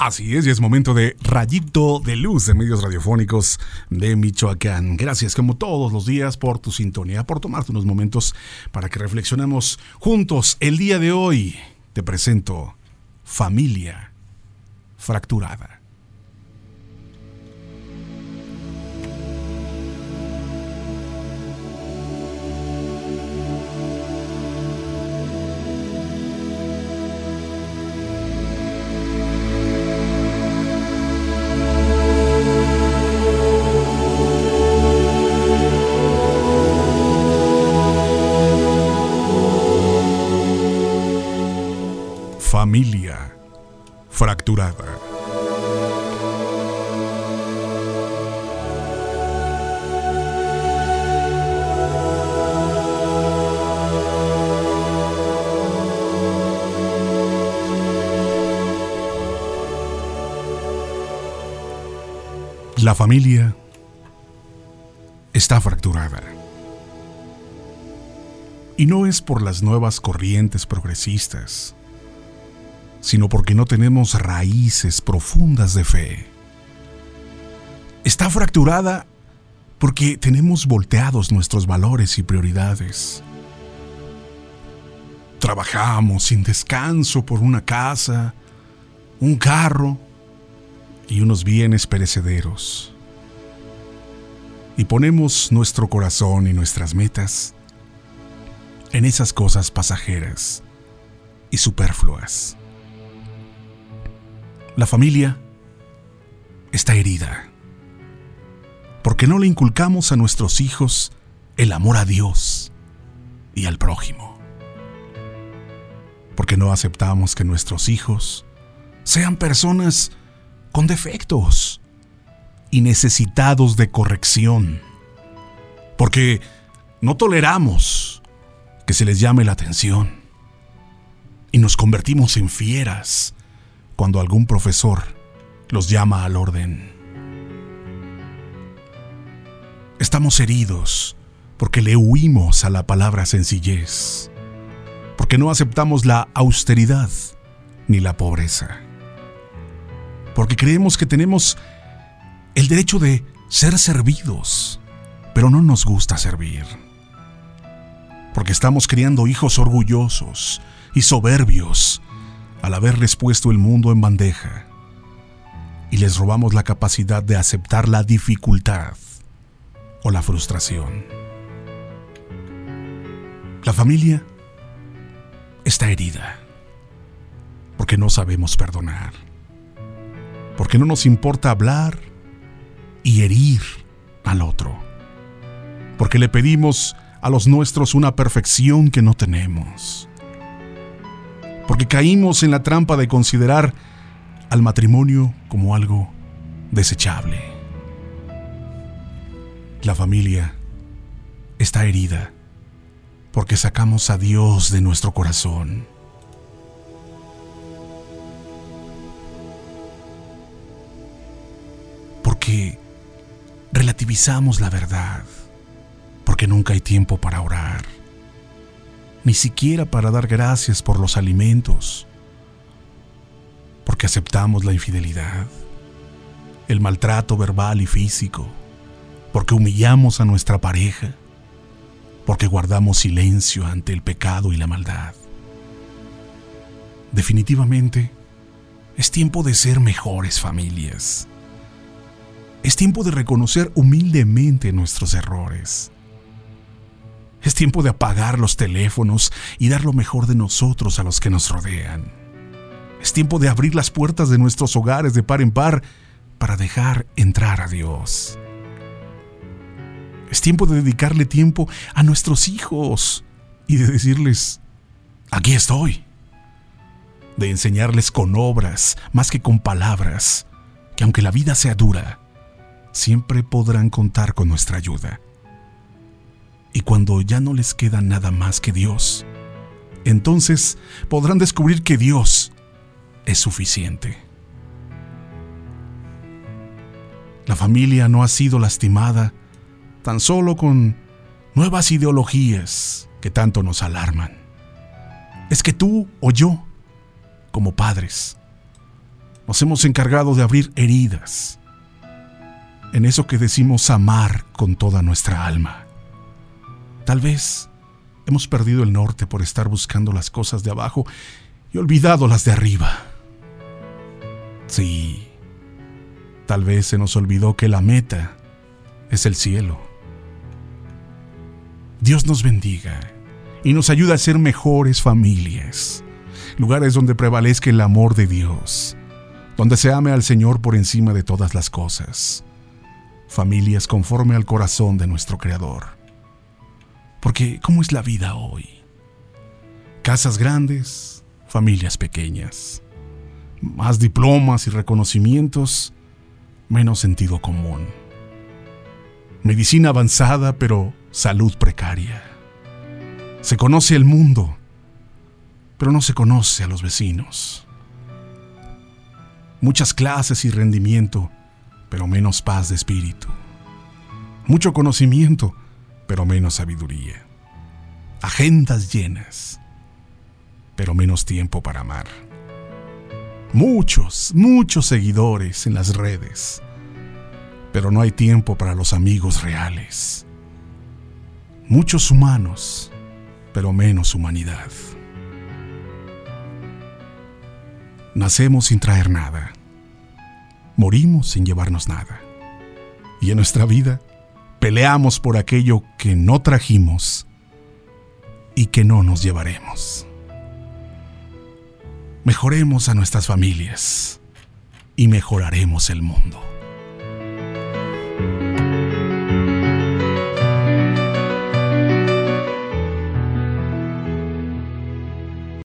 Así es, y es momento de rayito de luz de medios radiofónicos de Michoacán. Gracias como todos los días por tu sintonía, por tomarte unos momentos para que reflexionemos juntos. El día de hoy te presento Familia Fracturada. Familia fracturada. La familia está fracturada. Y no es por las nuevas corrientes progresistas sino porque no tenemos raíces profundas de fe. Está fracturada porque tenemos volteados nuestros valores y prioridades. Trabajamos sin descanso por una casa, un carro y unos bienes perecederos. Y ponemos nuestro corazón y nuestras metas en esas cosas pasajeras y superfluas. La familia está herida porque no le inculcamos a nuestros hijos el amor a Dios y al prójimo. Porque no aceptamos que nuestros hijos sean personas con defectos y necesitados de corrección. Porque no toleramos que se les llame la atención y nos convertimos en fieras cuando algún profesor los llama al orden. Estamos heridos porque le huimos a la palabra sencillez, porque no aceptamos la austeridad ni la pobreza, porque creemos que tenemos el derecho de ser servidos, pero no nos gusta servir, porque estamos criando hijos orgullosos y soberbios al haberles puesto el mundo en bandeja y les robamos la capacidad de aceptar la dificultad o la frustración. La familia está herida porque no sabemos perdonar, porque no nos importa hablar y herir al otro, porque le pedimos a los nuestros una perfección que no tenemos porque caímos en la trampa de considerar al matrimonio como algo desechable. La familia está herida porque sacamos a Dios de nuestro corazón. Porque relativizamos la verdad, porque nunca hay tiempo para orar ni siquiera para dar gracias por los alimentos, porque aceptamos la infidelidad, el maltrato verbal y físico, porque humillamos a nuestra pareja, porque guardamos silencio ante el pecado y la maldad. Definitivamente, es tiempo de ser mejores familias. Es tiempo de reconocer humildemente nuestros errores es tiempo de apagar los teléfonos y dar lo mejor de nosotros a los que nos rodean. Es tiempo de abrir las puertas de nuestros hogares de par en par para dejar entrar a Dios. Es tiempo de dedicarle tiempo a nuestros hijos y de decirles, aquí estoy. De enseñarles con obras más que con palabras, que aunque la vida sea dura, siempre podrán contar con nuestra ayuda y cuando ya no les queda nada más que Dios, entonces podrán descubrir que Dios es suficiente. La familia no ha sido lastimada tan solo con nuevas ideologías que tanto nos alarman. Es que tú o yo, como padres, Nos hemos encargado de abrir heridas en eso que decimos amar con toda nuestra alma. Tal vez hemos perdido el norte por estar buscando las cosas de abajo y olvidado las de arriba. Sí, tal vez se nos olvidó que la meta es el cielo. Dios nos bendiga y nos ayuda a ser mejores familias, lugares donde prevalezca el amor de Dios, donde se ame al Señor por encima de todas las cosas, familias conforme al corazón de nuestro Creador. Porque, ¿cómo es la vida hoy? Casas grandes, familias pequeñas, más diplomas y reconocimientos, menos sentido común. Medicina avanzada, pero salud precaria. Se conoce el mundo, pero no se conoce a los vecinos. Muchas clases y rendimiento, pero menos paz de espíritu. Mucho conocimiento, pero menos sabiduría. Agendas llenas, pero menos tiempo para amar. Muchos, muchos seguidores en las redes, pero no hay tiempo para los amigos reales. Muchos humanos, pero menos humanidad. Nacemos sin traer nada. Morimos sin llevarnos nada. Y en nuestra vida peleamos por aquello que no trajimos y que no nos llevaremos. Mejoremos a nuestras familias y mejoraremos el mundo.